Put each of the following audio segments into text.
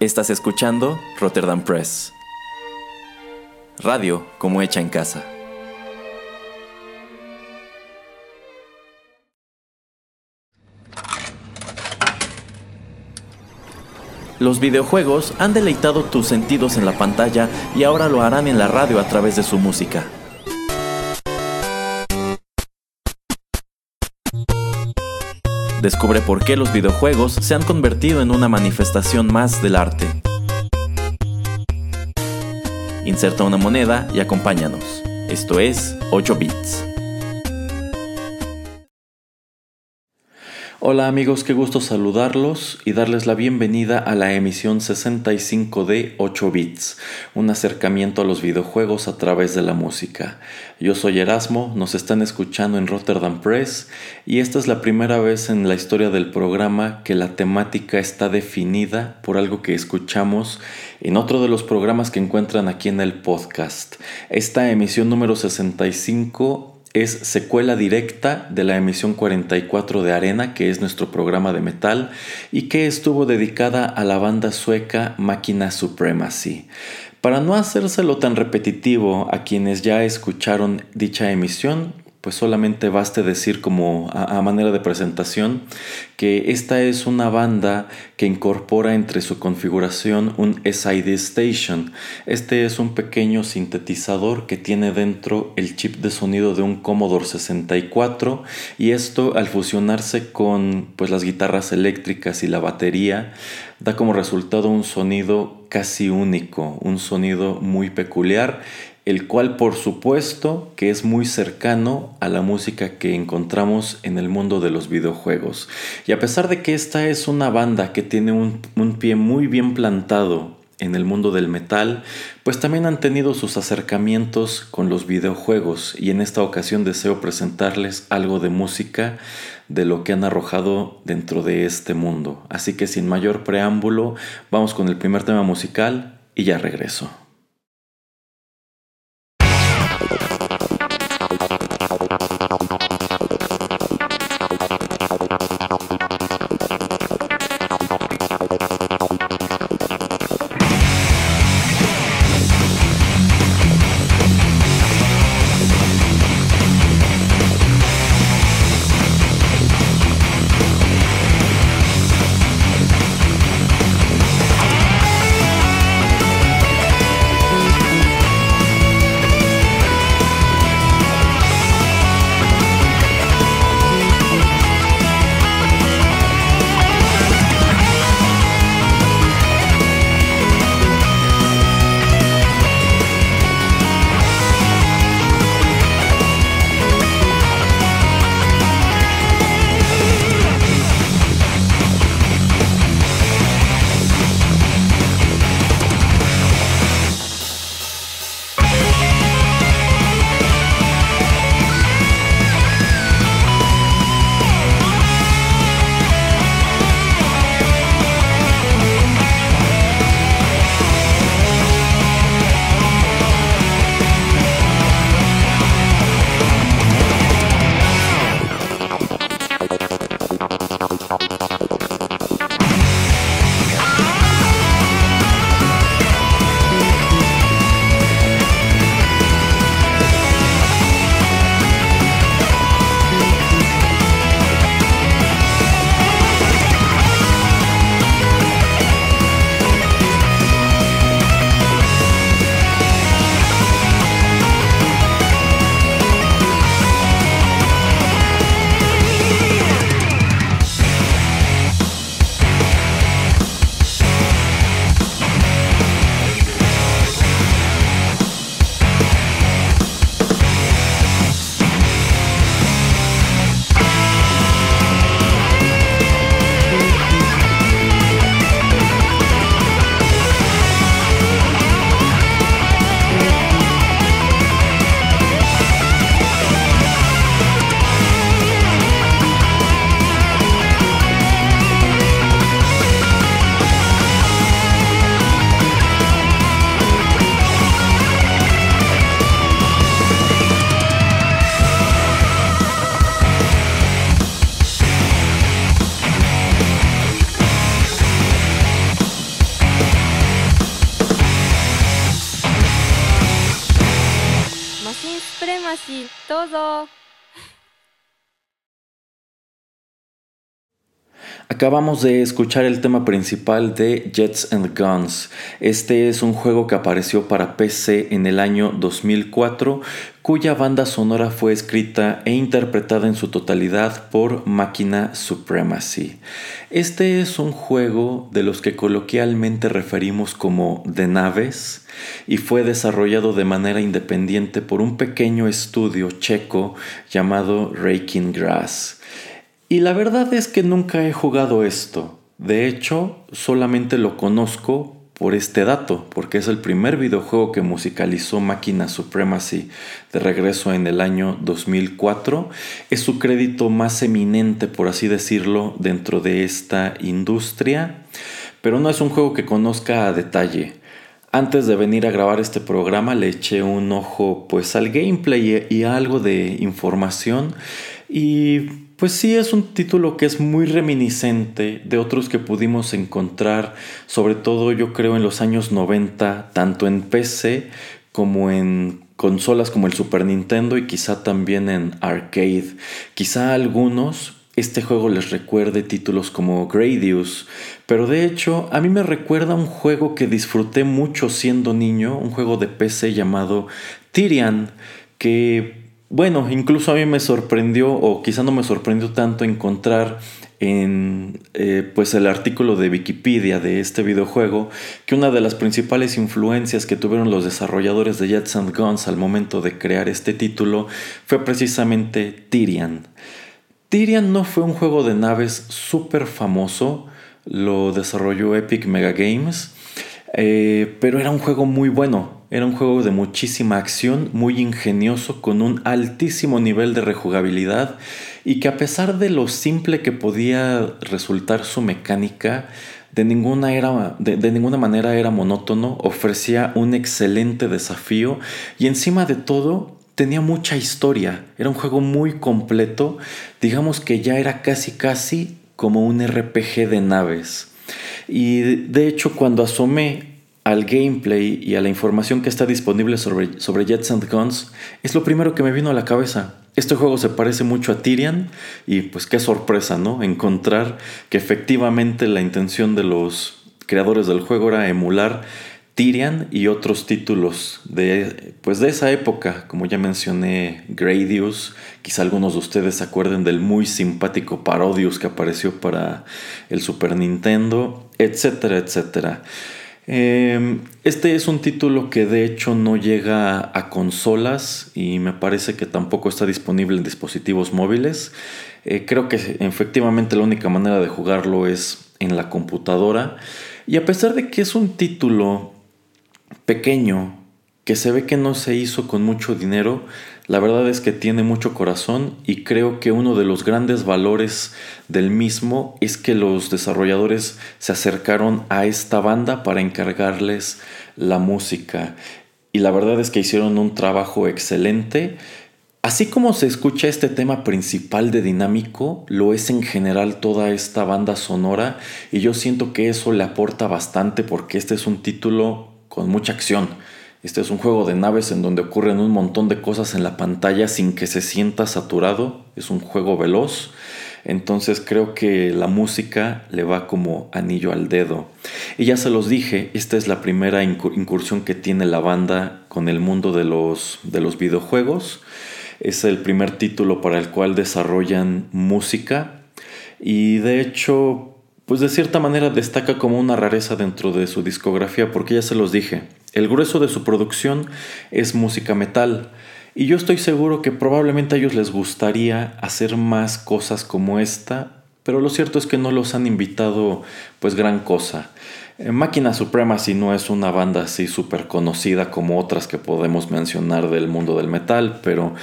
Estás escuchando Rotterdam Press. Radio como hecha en casa. Los videojuegos han deleitado tus sentidos en la pantalla y ahora lo harán en la radio a través de su música. Descubre por qué los videojuegos se han convertido en una manifestación más del arte. Inserta una moneda y acompáñanos. Esto es 8 bits. Hola amigos, qué gusto saludarlos y darles la bienvenida a la emisión 65 de 8 bits, un acercamiento a los videojuegos a través de la música. Yo soy Erasmo, nos están escuchando en Rotterdam Press y esta es la primera vez en la historia del programa que la temática está definida por algo que escuchamos en otro de los programas que encuentran aquí en el podcast. Esta emisión número 65 es secuela directa de la emisión 44 de Arena, que es nuestro programa de metal, y que estuvo dedicada a la banda sueca Máquina Supremacy. Para no hacérselo tan repetitivo a quienes ya escucharon dicha emisión, pues solamente baste decir como a, manera de presentación que esta es una banda que incorpora entre su configuración un SID Station. Este es un pequeño sintetizador que tiene dentro el chip de sonido de un Commodore 64 y esto al fusionarse con pues las guitarras eléctricas y la batería da como resultado un sonido casi único, un sonido muy peculiar el cual por supuesto que es muy cercano a la música que encontramos en el mundo de los videojuegos. Y a pesar de que esta es una banda que tiene un, pie muy bien plantado en el mundo del metal, pues también han tenido sus acercamientos con los videojuegos y en esta ocasión deseo presentarles algo de música de lo que han arrojado dentro de este mundo. Así que sin mayor preámbulo, vamos con el primer tema musical y ya regreso. Thank you. Acabamos de escuchar el tema principal de Jets and Guns. Este es un juego que apareció para PC en el año 2004, cuya banda sonora fue escrita e interpretada en su totalidad por Máquina Supremacy. Este es un juego de los que coloquialmente referimos como de naves y fue desarrollado de manera independiente por un pequeño estudio checo llamado Raking Grass. Y la verdad es que nunca he jugado esto. De hecho, solamente lo conozco por este dato, porque es el primer videojuego que musicalizó Máquina Supremacy de regreso en el año 2004. Es su crédito más eminente, por así decirlo, dentro de esta industria, pero no es un juego que conozca a detalle. Antes de venir a grabar este programa le eché un ojo pues al gameplay y a algo de información y pues sí, es un título que es muy reminiscente de otros que pudimos encontrar, sobre todo yo creo en los años 90, tanto en PC como en consolas como el Super Nintendo y quizá también en arcade. Quizá a algunos este juego les recuerde títulos como Gradius, pero de hecho a mí me recuerda un juego que disfruté mucho siendo niño, un juego de PC llamado Tyrian, que bueno, incluso a mí me sorprendió, o quizá no me sorprendió tanto encontrar en eh, pues el artículo de Wikipedia de este videojuego que una de las principales influencias que tuvieron los desarrolladores de Jets and Guns al momento de crear este título fue precisamente Tyrian. Tyrian no fue un juego de naves súper famoso, lo desarrolló Epic Mega Games, eh, pero era un juego muy bueno. Era un juego de muchísima acción, muy ingenioso, con un altísimo nivel de rejugabilidad y que a pesar de lo simple que podía resultar su mecánica, de ninguna, era, de, ninguna manera era monótono, ofrecía un excelente desafío y encima de todo tenía mucha historia. Era un juego muy completo, digamos que ya era casi casi como un RPG de naves. Y de hecho cuando asomé al gameplay y a la información que está disponible sobre, sobre Jets and Guns, es lo primero que me vino a la cabeza. Este juego se parece mucho a Tyrian y pues qué sorpresa, ¿no? Encontrar que efectivamente la intención de los creadores del juego era emular Tyrian y otros títulos de, pues de esa época, como ya mencioné, Gradius, quizá algunos de ustedes se acuerden del muy simpático Parodius que apareció para el Super Nintendo, etcétera, etcétera. Em, este es un título que de hecho no llega a consolas y me parece que tampoco está disponible en dispositivos móviles. Eh, creo que efectivamente la única manera de jugarlo es en la computadora. Y a pesar de que es un título pequeño, que se ve que no se hizo con mucho dinero, la verdad es que tiene mucho corazón y creo que uno de los grandes valores del mismo es que los desarrolladores se acercaron a esta banda para encargarles la música. Y la verdad es que hicieron un trabajo excelente. Así como se escucha este tema principal de dinámico, lo es en general toda esta banda sonora y yo siento que eso le aporta bastante porque este es un título con mucha acción este es un juego de naves en donde ocurren un montón de cosas en la pantalla sin que se sienta saturado. Es un juego veloz. Entonces creo que la música le va como anillo al dedo. Y ya se los dije, esta es la primera incursión que tiene la banda con el mundo de los, de los videojuegos. Es el primer título para el cual desarrollan música. Y de hecho, pues de cierta manera destaca como una rareza dentro de su discografía porque ya se los dije. El grueso de su producción es música metal y yo estoy seguro que probablemente a ellos les gustaría hacer más cosas como esta, pero lo cierto es que no los han invitado pues gran cosa. Eh, Máquina Supremacy no es una banda así súper conocida como otras que podemos mencionar del mundo del metal, pero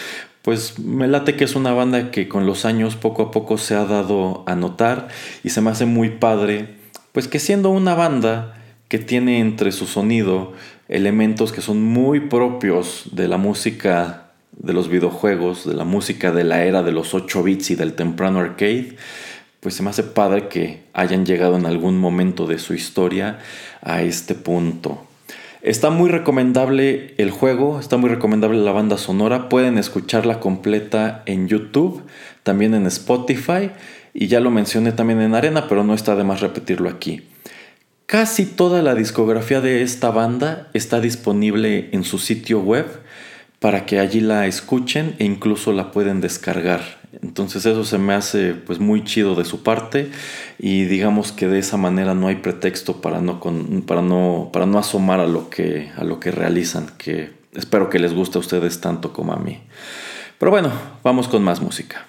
pues me late que es una banda que con los años poco a poco se ha dado a notar y se me hace muy padre, pues que siendo una banda que tiene entre su sonido elementos que son muy propios de la música de los videojuegos, de la música de la era de los 8 bits y del temprano arcade, pues se me hace padre que hayan llegado en algún momento de su historia a este punto. Está muy recomendable el juego, está muy recomendable la banda sonora. Pueden escucharla completa en YouTube, también en Spotify y ya lo mencioné también en Arena, pero no está de más repetirlo aquí. Casi toda la discografía de esta banda está disponible en su sitio web para que allí la escuchen e incluso la pueden descargar. Entonces eso se me hace pues muy chido de su parte y digamos que de esa manera no hay pretexto para no, para no, para no asomar a lo, que, a lo que realizan, que espero que les guste a ustedes tanto como a mí. Pero bueno, vamos con más música.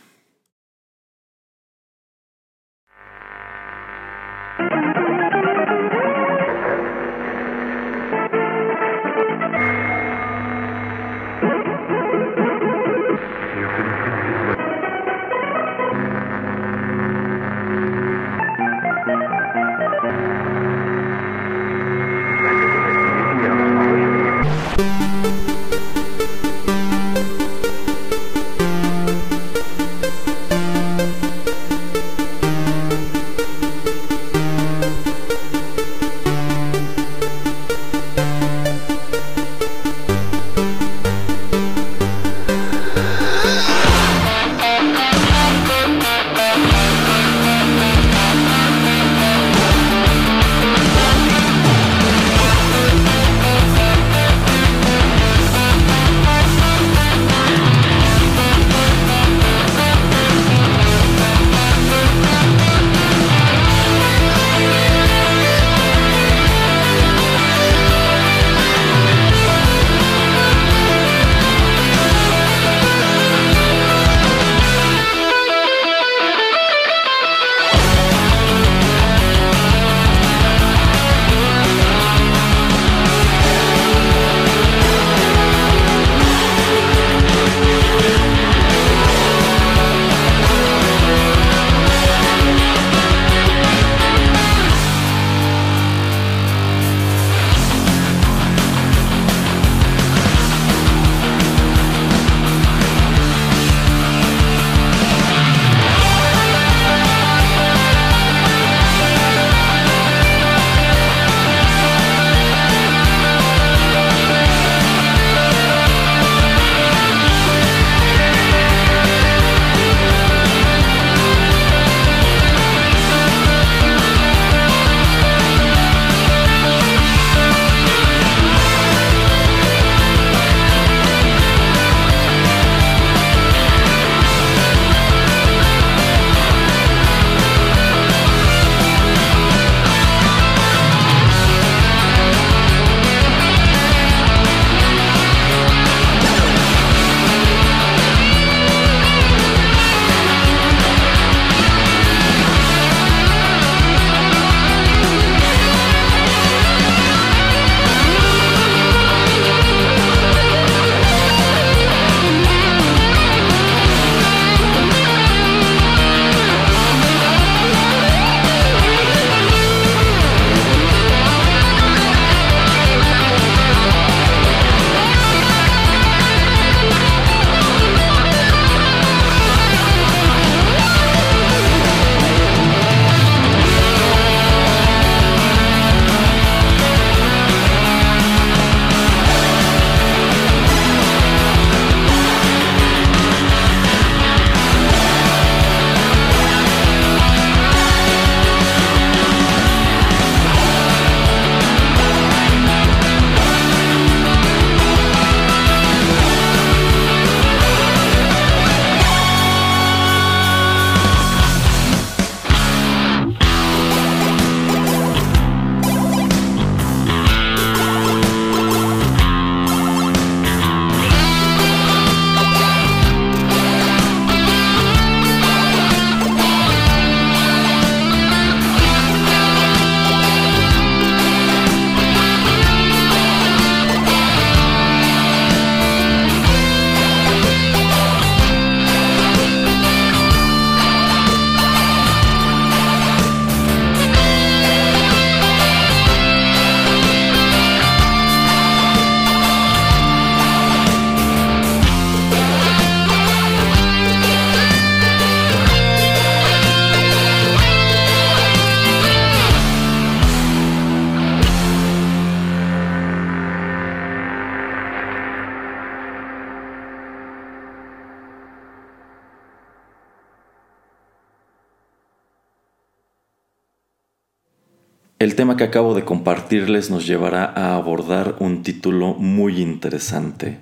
El tema que acabo de compartirles nos llevará a abordar un título muy interesante.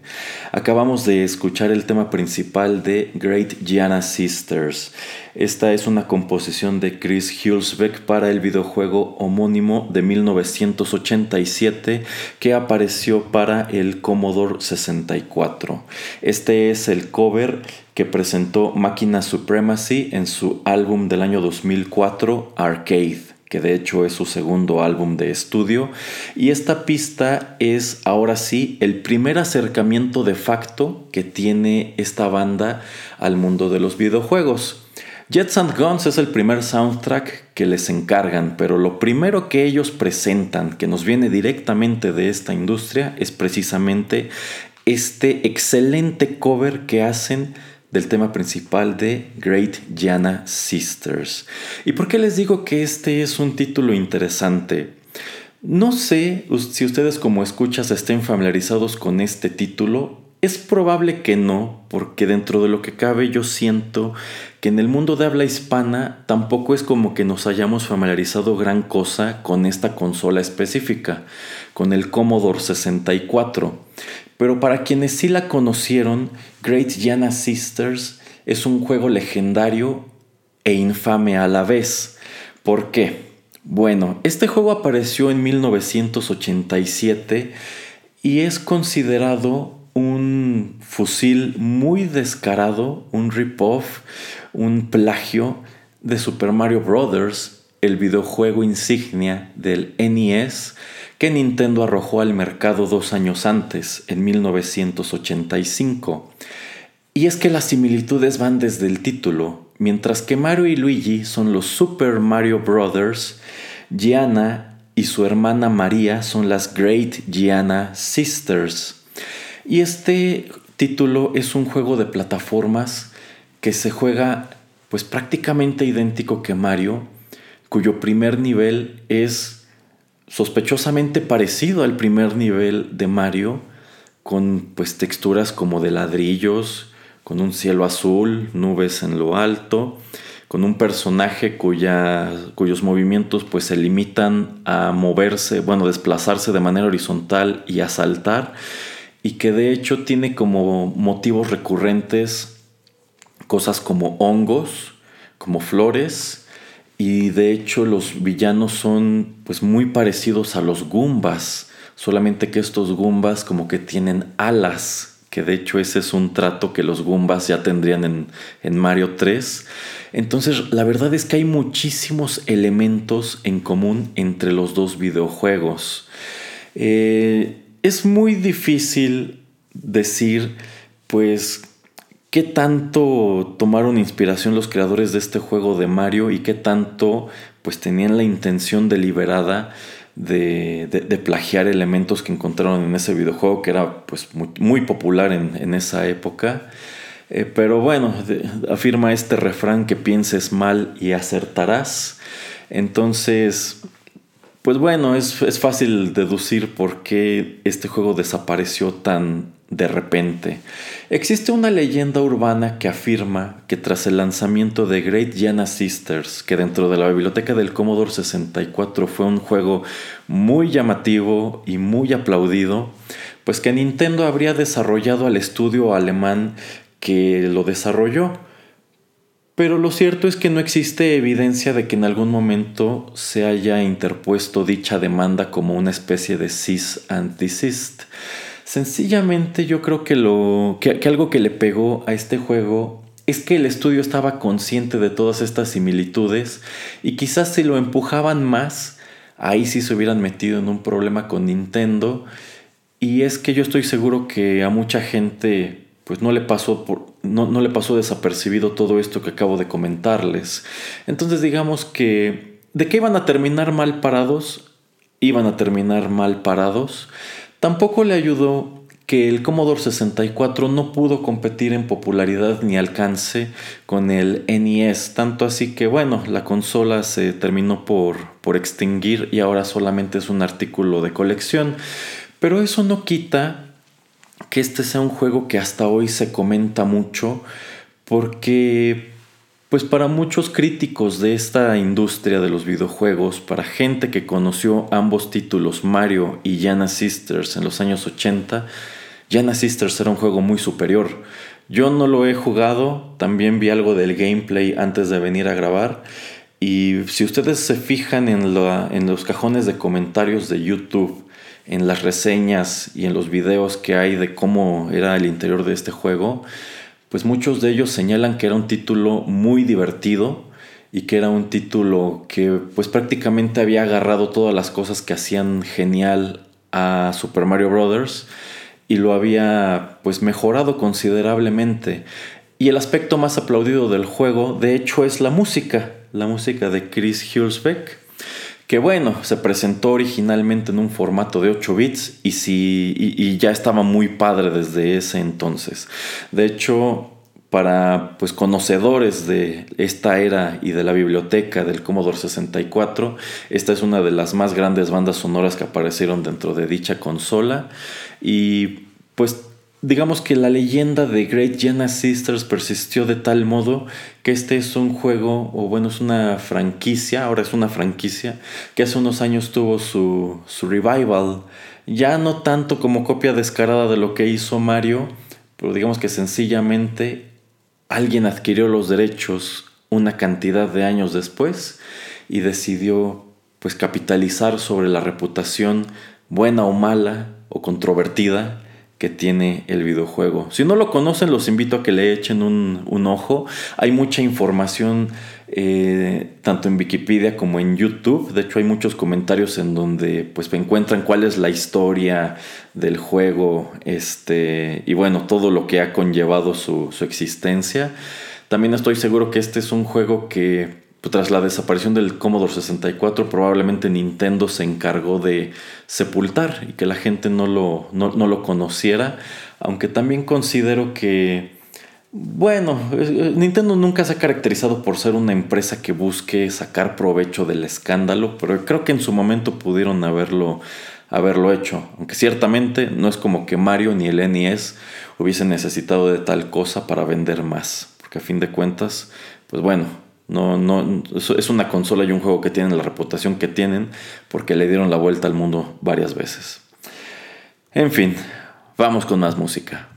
Acabamos de escuchar el tema principal de Great Gianna Sisters. Esta es una composición de Chris Hulsbeck para el videojuego homónimo de 1987 que apareció para el Commodore 64. Este es el cover que presentó Máquina Supremacy en su álbum del año 2004 Arcade que de hecho es su segundo álbum de estudio, y esta pista es ahora sí el primer acercamiento de facto que tiene esta banda al mundo de los videojuegos. Jets and Guns es el primer soundtrack que les encargan, pero lo primero que ellos presentan, que nos viene directamente de esta industria, es precisamente este excelente cover que hacen del tema principal de Great Gianna Sisters. ¿Y por qué les digo que este es un título interesante? No sé si ustedes como escuchas estén familiarizados con este título. Es probable que no, porque dentro de lo que cabe yo siento que en el mundo de habla hispana tampoco es como que nos hayamos familiarizado gran cosa con esta consola específica, con el Commodore 64. Pero para quienes sí la conocieron, Great Gianna Sisters es un juego legendario e infame a la vez. ¿Por qué? Bueno, este juego apareció en 1987 y es considerado un fusil muy descarado, un rip-off, un plagio de Super Mario Bros., el videojuego insignia del NES que Nintendo arrojó al mercado dos años antes, en 1985. Y es que las similitudes van desde el título, mientras que Mario y Luigi son los Super Mario Brothers, Gianna y su hermana María son las Great Gianna Sisters. Y este título es un juego de plataformas que se juega pues prácticamente idéntico que Mario, cuyo primer nivel es sospechosamente parecido al primer nivel de Mario, con pues texturas como de ladrillos, con un cielo azul, nubes en lo alto, con un personaje cuya, cuyos movimientos pues se limitan a moverse, bueno, desplazarse de manera horizontal y a saltar, y que de hecho tiene como motivos recurrentes cosas como hongos, como flores, y de hecho los villanos son pues muy parecidos a los Goombas, solamente que estos Goombas como que tienen alas, que de hecho ese es un trato que los Goombas ya tendrían en, en Mario 3. Entonces la verdad es que hay muchísimos elementos en común entre los dos videojuegos. Eh, es muy difícil decir pues qué tanto tomaron inspiración los creadores de este juego de Mario y qué tanto pues tenían la intención deliberada de, plagiar elementos que encontraron en ese videojuego que era pues muy, popular en, esa época. Eh, pero bueno, afirma este refrán que pienses mal y acertarás. Entonces, pues bueno, es, es fácil deducir por qué este juego desapareció tan de repente. Existe una leyenda urbana que afirma que tras el lanzamiento de Great Gianna Sisters, que dentro de la biblioteca del Commodore 64 fue un juego muy llamativo y muy aplaudido, pues que Nintendo habría desarrollado al estudio alemán que lo desarrolló. Pero lo cierto es que no existe evidencia de que en algún momento se haya interpuesto dicha demanda como una especie de cis antisist. Sencillamente yo creo que, lo, que, algo que le pegó a este juego es que el estudio estaba consciente de todas estas similitudes y quizás si lo empujaban más, ahí sí se hubieran metido en un problema con Nintendo. Y es que yo estoy seguro que a mucha gente pues no le pasó por, no, no le pasó desapercibido todo esto que acabo de comentarles. Entonces digamos que de qué iban a terminar mal parados, iban a terminar mal parados. Tampoco le ayudó que el Commodore 64 no pudo competir en popularidad ni alcance con el NES, tanto así que bueno, la consola se terminó por, por extinguir y ahora solamente es un artículo de colección. Pero eso no quita que este sea un juego que hasta hoy se comenta mucho porque Pues para muchos críticos de esta industria de los videojuegos, para gente que conoció ambos títulos, Mario y Yana Sisters en los años 80, Yana Sisters era un juego muy superior. Yo no lo he jugado, también vi algo del gameplay antes de venir a grabar. Y si ustedes se fijan en, en los cajones de comentarios de YouTube, en las reseñas y en los videos que hay de cómo era el interior de este juego, pues muchos de ellos señalan que era un título muy divertido y que era un título que pues prácticamente había agarrado todas las cosas que hacían genial a Super Mario Bros. y lo había pues mejorado considerablemente. Y el aspecto más aplaudido del juego, de hecho, es la música, la música de Chris Hulsbeck que bueno, se presentó originalmente en un formato de 8 bits y, si, y, ya estaba muy padre desde ese entonces. De hecho, para pues conocedores de esta era y de la biblioteca del Commodore 64, esta es una de las más grandes bandas sonoras que aparecieron dentro de dicha consola y pues Digamos que la leyenda de Great Giana Sisters persistió de tal modo que este es un juego, o bueno, es una franquicia, ahora es una franquicia, que hace unos años tuvo su, su revival, ya no tanto como copia descarada de lo que hizo Mario, pero digamos que sencillamente alguien adquirió los derechos una cantidad de años después y decidió pues capitalizar sobre la reputación buena o mala o controvertida que tiene el videojuego. Si no lo conocen, los invito a que le echen un, ojo. Hay mucha información eh, tanto en Wikipedia como en YouTube. De hecho, hay muchos comentarios en donde pues encuentran cuál es la historia del juego este, y bueno, todo lo que ha conllevado su, su existencia. También estoy seguro que este es un juego que tras la desaparición del Commodore 64, probablemente Nintendo se encargó de sepultar y que la gente no lo, no, lo conociera, aunque también considero que, bueno, Nintendo nunca se ha caracterizado por ser una empresa que busque sacar provecho del escándalo, pero creo que en su momento pudieron haberlo, haberlo hecho, aunque ciertamente no es como que Mario ni el NES hubiesen necesitado de tal cosa para vender más, porque a fin de cuentas, pues bueno, no, no, es una consola y un juego que tienen la reputación que tienen porque le dieron la vuelta al mundo varias veces. En fin, vamos con más música.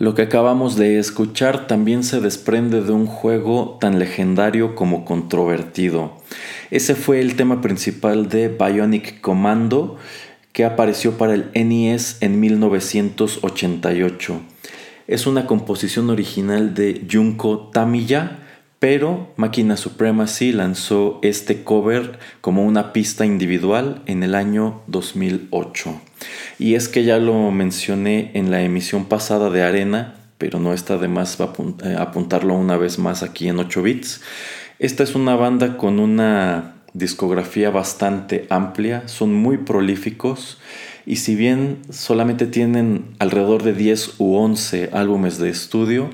Lo que acabamos de escuchar también se desprende de un juego tan legendario como controvertido. Ese fue el tema principal de Bionic Commando que apareció para el NES en 1988. Es una composición original de Junko Tamiya, pero Máquina Supremacy lanzó este cover como una pista individual en el año 2008. Y es que ya lo mencioné en la emisión pasada de Arena, pero no está de más eh, apuntarlo una vez más aquí en 8 bits. Esta es una banda con una discografía bastante amplia, son muy prolíficos y si bien solamente tienen alrededor de 10 u 11 álbumes de estudio,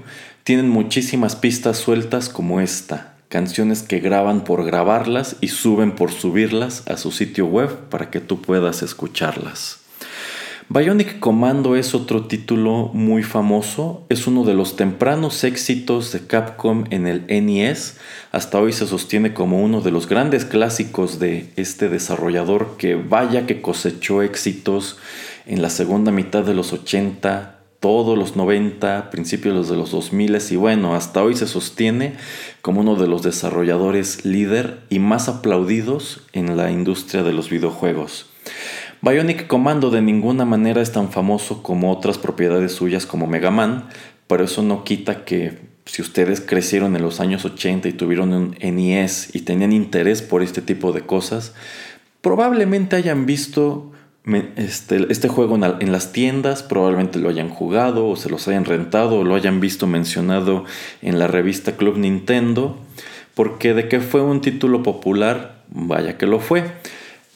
tienen muchísimas pistas sueltas como esta, canciones que graban por grabarlas y suben por subirlas a su sitio web para que tú puedas escucharlas. Bionic Commando es otro título muy famoso, es uno de los tempranos éxitos de Capcom en el NES, hasta hoy se sostiene como uno de los grandes clásicos de este desarrollador que vaya que cosechó éxitos en la segunda mitad de los 80, todos los 90, principios de los 2000 y bueno, hasta hoy se sostiene como uno de los desarrolladores líder y más aplaudidos en la industria de los videojuegos. Bionic Commando de ninguna manera es tan famoso como otras propiedades suyas como Mega Man, pero eso no quita que si ustedes crecieron en los años 80 y tuvieron un NES y tenían interés por este tipo de cosas, probablemente hayan visto este, este, juego en, las tiendas, probablemente lo hayan jugado o se los hayan rentado o lo hayan visto mencionado en la revista Club Nintendo, porque de que fue un título popular, vaya que lo fue.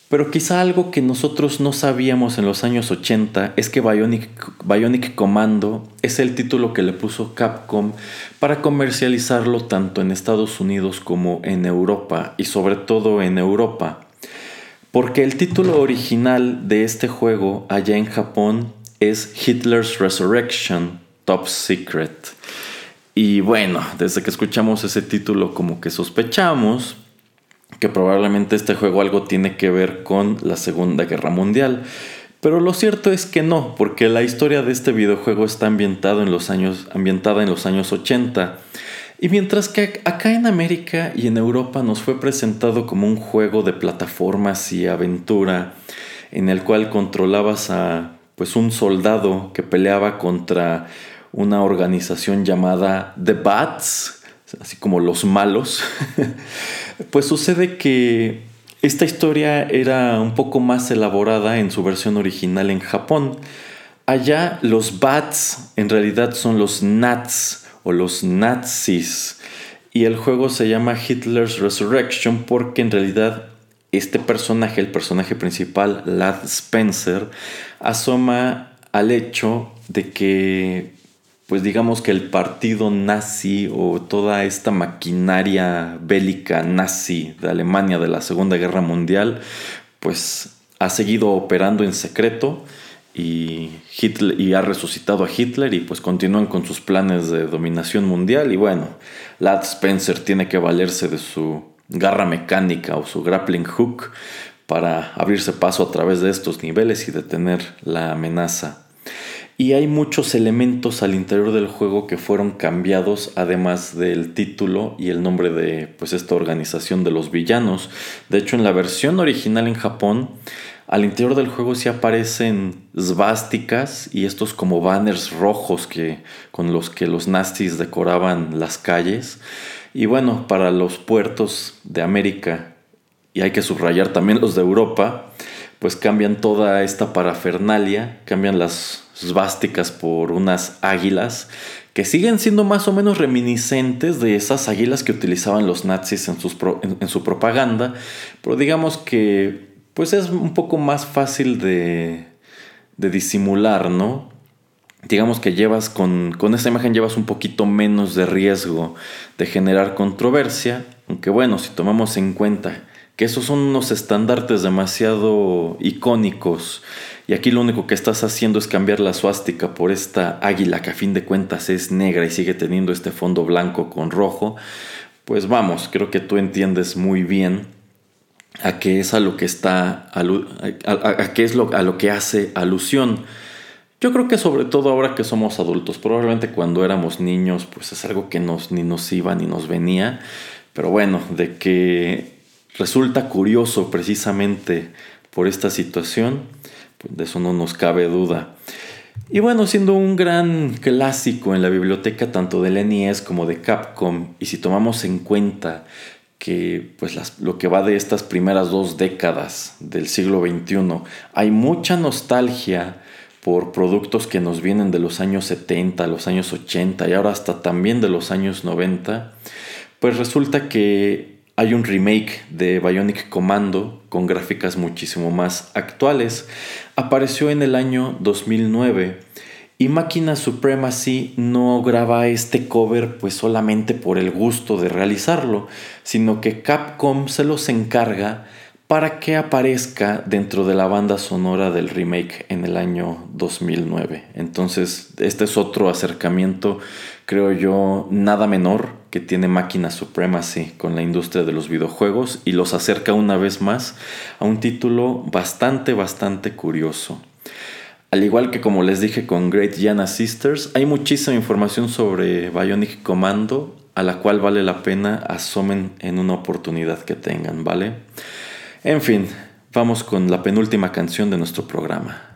Pero quizá algo que nosotros no sabíamos en los años 80 es que Bionic, Bionic, Commando es el título que le puso Capcom para comercializarlo tanto en Estados Unidos como en Europa y sobre todo en Europa. Porque el título original de este juego allá en Japón es Hitler's Resurrection Top Secret. Y bueno, desde que escuchamos ese título como que sospechamos que probablemente este juego algo tiene que ver con la Segunda Guerra Mundial. Pero lo cierto es que no, porque la historia de este videojuego está ambientado en los años, ambientada en los años 80. Y mientras que acá en América y en Europa nos fue presentado como un juego de plataformas y aventura, en el cual controlabas a pues un soldado que peleaba contra una organización llamada The Bats, así como los malos. Pues sucede que esta historia era un poco más elaborada en su versión original en Japón. Allá los bats en realidad son los Nats o los Nazis. Y el juego se llama Hitler's Resurrection porque en realidad este personaje, el personaje principal, Lad Spencer, asoma al hecho de que pues digamos que el partido nazi o toda esta maquinaria bélica nazi de Alemania de la Segunda Guerra Mundial, pues ha seguido operando en secreto y, Hitler, y ha resucitado a Hitler y pues continúan con sus planes de dominación mundial y bueno, Lad Spencer tiene que valerse de su garra mecánica o su grappling hook para abrirse paso a través de estos niveles y detener la amenaza y hay muchos elementos al interior del juego que fueron cambiados además del título y el nombre de pues esta organización de los villanos. De hecho en la versión original en Japón al interior del juego sí aparecen svásticas y estos como banners rojos que, con los que los nazis decoraban las calles. Y bueno, para los puertos de América, y hay que subrayar también los de Europa, pues cambian toda esta parafernalia, cambian las svásticas por unas águilas que siguen siendo más o menos reminiscentes de esas águilas que utilizaban los nazis en, su propaganda, pero digamos que pues es un poco más fácil de, disimular, ¿no? Digamos que llevas con, con esta imagen llevas un poquito menos de riesgo de generar controversia, aunque bueno, si tomamos en cuenta que esos son unos estandartes demasiado icónicos y aquí lo único que estás haciendo es cambiar la suástica por esta águila que a fin de cuentas es negra y sigue teniendo este fondo blanco con rojo, pues vamos, creo que tú entiendes muy bien a qué es a lo que está a, qué es lo, a lo que hace alusión. Yo creo que sobre todo ahora que somos adultos, probablemente cuando éramos niños, pues es algo que nos, ni nos iba ni nos venía, pero bueno, de que resulta curioso precisamente por esta situación, pues de eso no nos cabe duda. Y bueno, siendo un gran clásico en la biblioteca tanto del NES como de Capcom, y si tomamos en cuenta que pues lo que va de estas primeras dos décadas del siglo XXI, hay mucha nostalgia por productos que nos vienen de los años 70, los años 80 y ahora hasta también de los años 90, pues resulta que hay un remake de Bionic Commando con gráficas muchísimo más actuales. Apareció en el año 2009 y Máquina Supremacy no graba este cover pues solamente por el gusto de realizarlo, sino que Capcom se los encarga para que aparezca dentro de la banda sonora del remake en el año 2009. Entonces, este es otro acercamiento, creo yo, nada menor que tiene Máquina Supremacy con la industria de los videojuegos y los acerca una vez más a un título bastante, bastante curioso. Al igual que como les dije con Great Giana Sisters, hay muchísima información sobre Bionic Commando a la cual vale la pena asomen en una oportunidad que tengan, ¿vale? En fin, vamos con la penúltima canción de nuestro programa.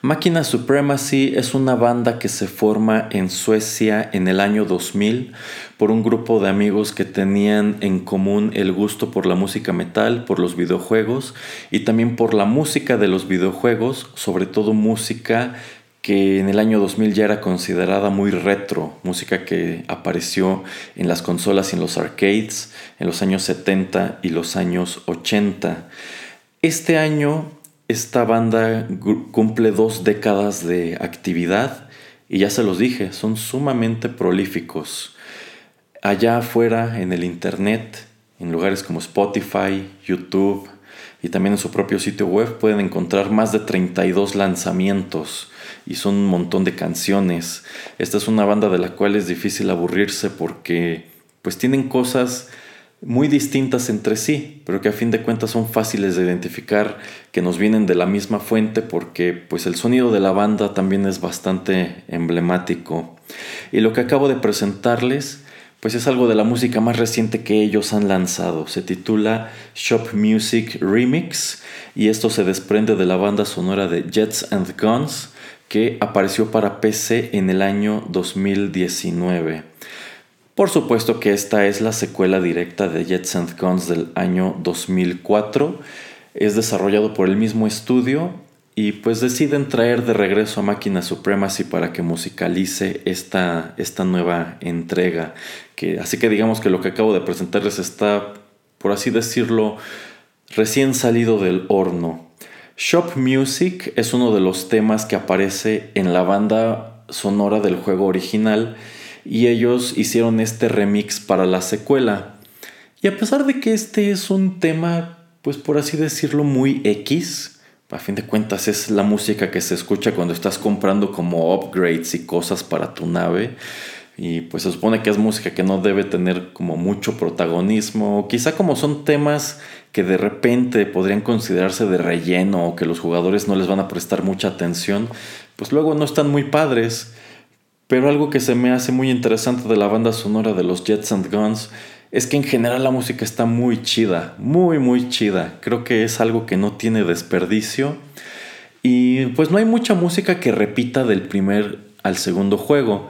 Máquina Supremacy es una banda que se forma en Suecia en el año 2000 por un grupo de amigos que tenían en común el gusto por la música metal, por los videojuegos y también por la música de los videojuegos, sobre todo música que en el año 2000 ya era considerada muy retro, música que apareció en las consolas y en los arcades en los años 70 y los años 80. Este año esta banda cumple dos décadas de actividad y ya se los dije, son sumamente prolíficos. Allá afuera en el Internet, en lugares como Spotify, YouTube y también en su propio sitio web pueden encontrar más de 32 lanzamientos y son un montón de canciones. Esta es una banda de la cual es difícil aburrirse porque pues tienen cosas muy distintas entre sí, pero que a fin de cuentas son fáciles de identificar, que nos vienen de la misma fuente porque pues el sonido de la banda también es bastante emblemático. Y lo que acabo de presentarles pues es algo de la música más reciente que ellos han lanzado. Se titula Shop Music Remix y esto se desprende de la banda sonora de Jets and Guns que apareció para PC en el año 2019. Por supuesto que esta es la secuela directa de Jets and Guns del año 2004. Es desarrollado por el mismo estudio y pues deciden traer de regreso a Máquina Supremacy para que musicalice esta, esta nueva entrega. Que, así que digamos que lo que acabo de presentarles está, por así decirlo, recién salido del horno. Shop Music es uno de los temas que aparece en la banda sonora del juego original y ellos hicieron este remix para la secuela. Y a pesar de que este es un tema, pues por así decirlo, muy X, a fin de cuentas es la música que se escucha cuando estás comprando como upgrades y cosas para tu nave. Y pues se supone que es música que no debe tener como mucho protagonismo. Quizá como son temas que de repente podrían considerarse de relleno o que los jugadores no les van a prestar mucha atención, pues luego no están muy padres. Pero algo que se me hace muy interesante de la banda sonora de los Jets and Guns es que en general la música está muy chida, muy muy chida. Creo que es algo que no tiene desperdicio. Y pues no hay mucha música que repita del primer al segundo juego.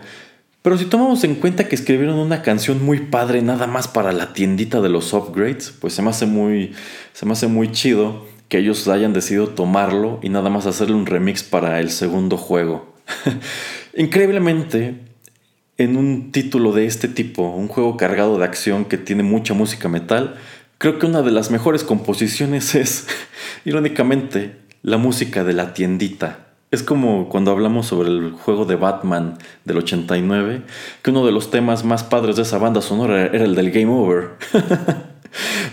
Pero si tomamos en cuenta que escribieron una canción muy padre nada más para la tiendita de los upgrades, pues se me hace muy, se me hace muy chido que ellos hayan decidido tomarlo y nada más hacerle un remix para el segundo juego. Increíblemente, en un título de este tipo, un juego cargado de acción que tiene mucha música metal, creo que una de las mejores composiciones es, irónicamente, la música de la tiendita. Es como cuando hablamos sobre el juego de Batman del 89, que uno de los temas más padres de esa banda sonora era el del Game Over.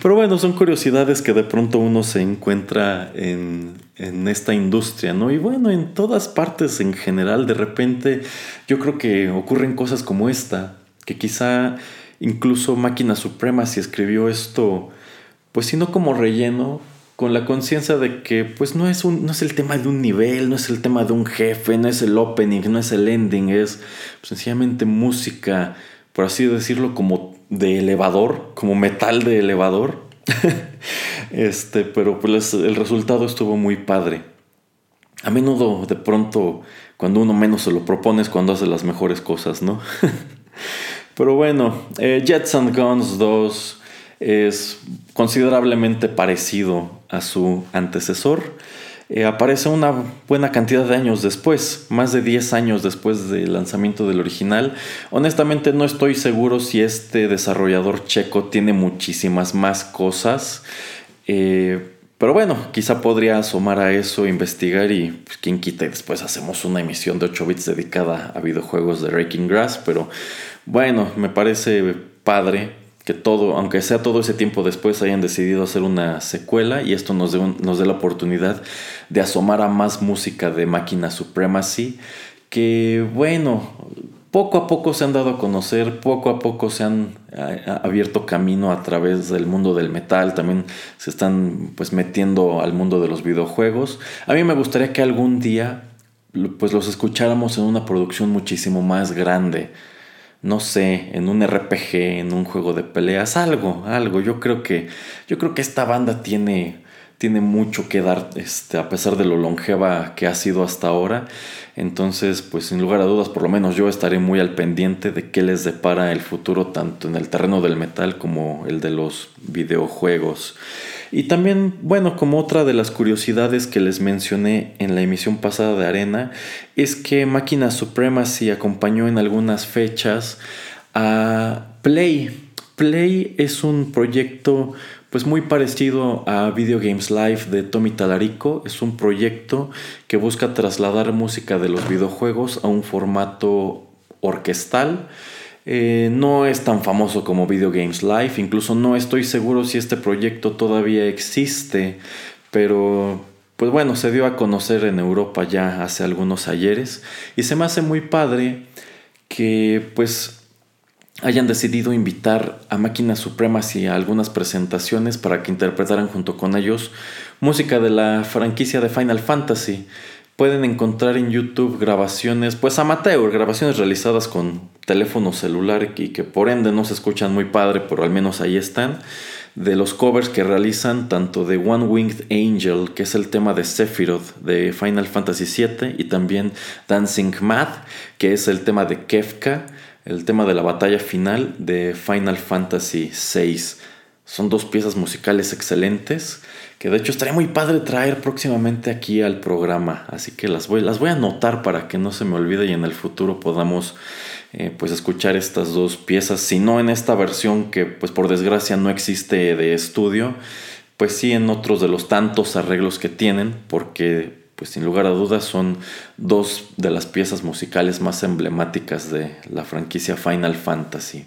Pero bueno, son curiosidades que de pronto uno se encuentra en, en, esta industria, ¿no? Y bueno, en todas partes en general, de repente yo creo que ocurren cosas como esta, que quizá incluso Máquina Suprema si escribió esto, pues sino como relleno, con la conciencia de que pues no es, un, no es el tema de un nivel, no es el tema de un jefe, no es el opening, no es el ending, es sencillamente música, por así decirlo, como de elevador, como metal de elevador. este, pero pues el resultado estuvo muy padre. A menudo, de pronto, cuando uno menos se lo propone es cuando hace las mejores cosas, ¿no? pero bueno, eh, Jets and Guns 2 es considerablemente parecido a su antecesor. Eh, aparece una buena cantidad de años después, más de 10 años después del lanzamiento del original. Honestamente no estoy seguro si este desarrollador checo tiene muchísimas más cosas. Eh, pero bueno, quizá podría asomar a eso, investigar y pues, quien quita y después hacemos una emisión de 8 bits dedicada a videojuegos de Raking Grass. Pero bueno, me parece padre que todo, aunque sea todo ese tiempo después, hayan decidido hacer una secuela y esto nos dé, nos dé la oportunidad de asomar a más música de Máquina Supremacy, que bueno, poco a poco se han dado a conocer, poco a poco se han abierto camino a través del mundo del metal, también se están pues metiendo al mundo de los videojuegos. A mí me gustaría que algún día pues los escucháramos en una producción muchísimo más grande no sé, en un RPG, en un juego de peleas, algo, algo. Yo creo que, yo creo que esta banda tiene, tiene mucho que dar, este, a pesar de lo longeva que ha sido hasta ahora. Entonces, pues sin lugar a dudas, por lo menos yo estaré muy al pendiente de qué les depara el futuro, tanto en el terreno del metal como el de los videojuegos. Y también, bueno, como otra de las curiosidades que les mencioné en la emisión pasada de Arena, es que Máquina Supremacy acompañó en algunas fechas a Play. Play es un proyecto pues muy parecido a Video Games Live de Tommy Talarico. Es un proyecto que busca trasladar música de los videojuegos a un formato orquestal eh, no es tan famoso como Video Games Live, incluso no estoy seguro si este proyecto todavía existe, pero pues bueno, se dio a conocer en Europa ya hace algunos ayeres y se me hace muy padre que pues hayan decidido invitar a Máquinas Supremas y a algunas presentaciones para que interpretaran junto con ellos música de la franquicia de Final Fantasy. Pueden encontrar en YouTube grabaciones, pues amateur, grabaciones realizadas con teléfono celular y que por ende no se escuchan muy padre, pero al menos ahí están, de los covers que realizan tanto de One Winged Angel, que es el tema de Sephiroth de Final Fantasy VII, y también Dancing Mad, que es el tema de Kefka, el tema de la batalla final de Final Fantasy VI. Son dos piezas musicales excelentes que de hecho estaría muy padre traer próximamente aquí al programa. Así que las voy, las voy a anotar para que no se me olvide y en el futuro podamos eh, pues escuchar estas dos piezas. Si no en esta versión que pues por desgracia no existe de estudio, pues sí en otros de los tantos arreglos que tienen, porque pues sin lugar a dudas son dos de las piezas musicales más emblemáticas de la franquicia Final Fantasy.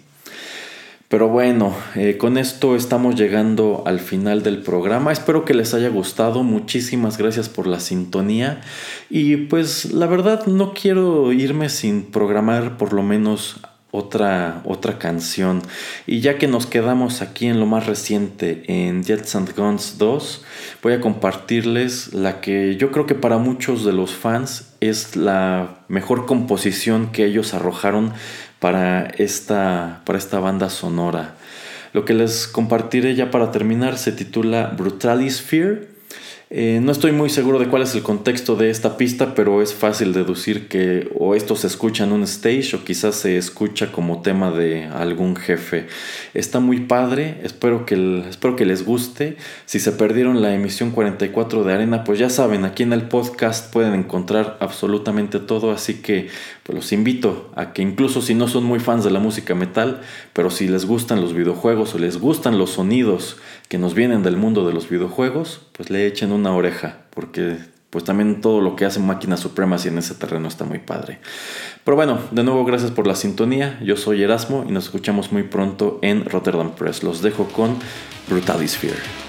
Pero bueno, eh, con esto estamos llegando al final del programa. Espero que les haya gustado. Muchísimas gracias por la sintonía. Y pues la verdad no quiero irme sin programar por lo menos otra, otra canción. Y ya que nos quedamos aquí en lo más reciente, en Jets and Guns 2, voy a compartirles la que yo creo que para muchos de los fans es la mejor composición que ellos arrojaron para esta, para esta banda sonora. Lo que les compartiré ya para terminar se titula Brutalisphere eh, no estoy muy seguro de cuál es el contexto de esta pista, pero es fácil deducir que o esto se escucha en un stage o quizás se escucha como tema de algún jefe. Está muy padre, espero que, espero que les guste. Si se perdieron la emisión 44 de Arena, pues ya saben, aquí en el podcast pueden encontrar absolutamente todo, así que pues los invito a que incluso si no son muy fans de la música metal, pero si les gustan los videojuegos o les gustan los sonidos, que nos vienen del mundo de los videojuegos, pues le echen una oreja, porque pues también todo lo que hacen máquinas supremas y en ese terreno está muy padre. Pero bueno, de nuevo gracias por la sintonía, yo soy Erasmo y nos escuchamos muy pronto en Rotterdam Press. Los dejo con Brutalisphere.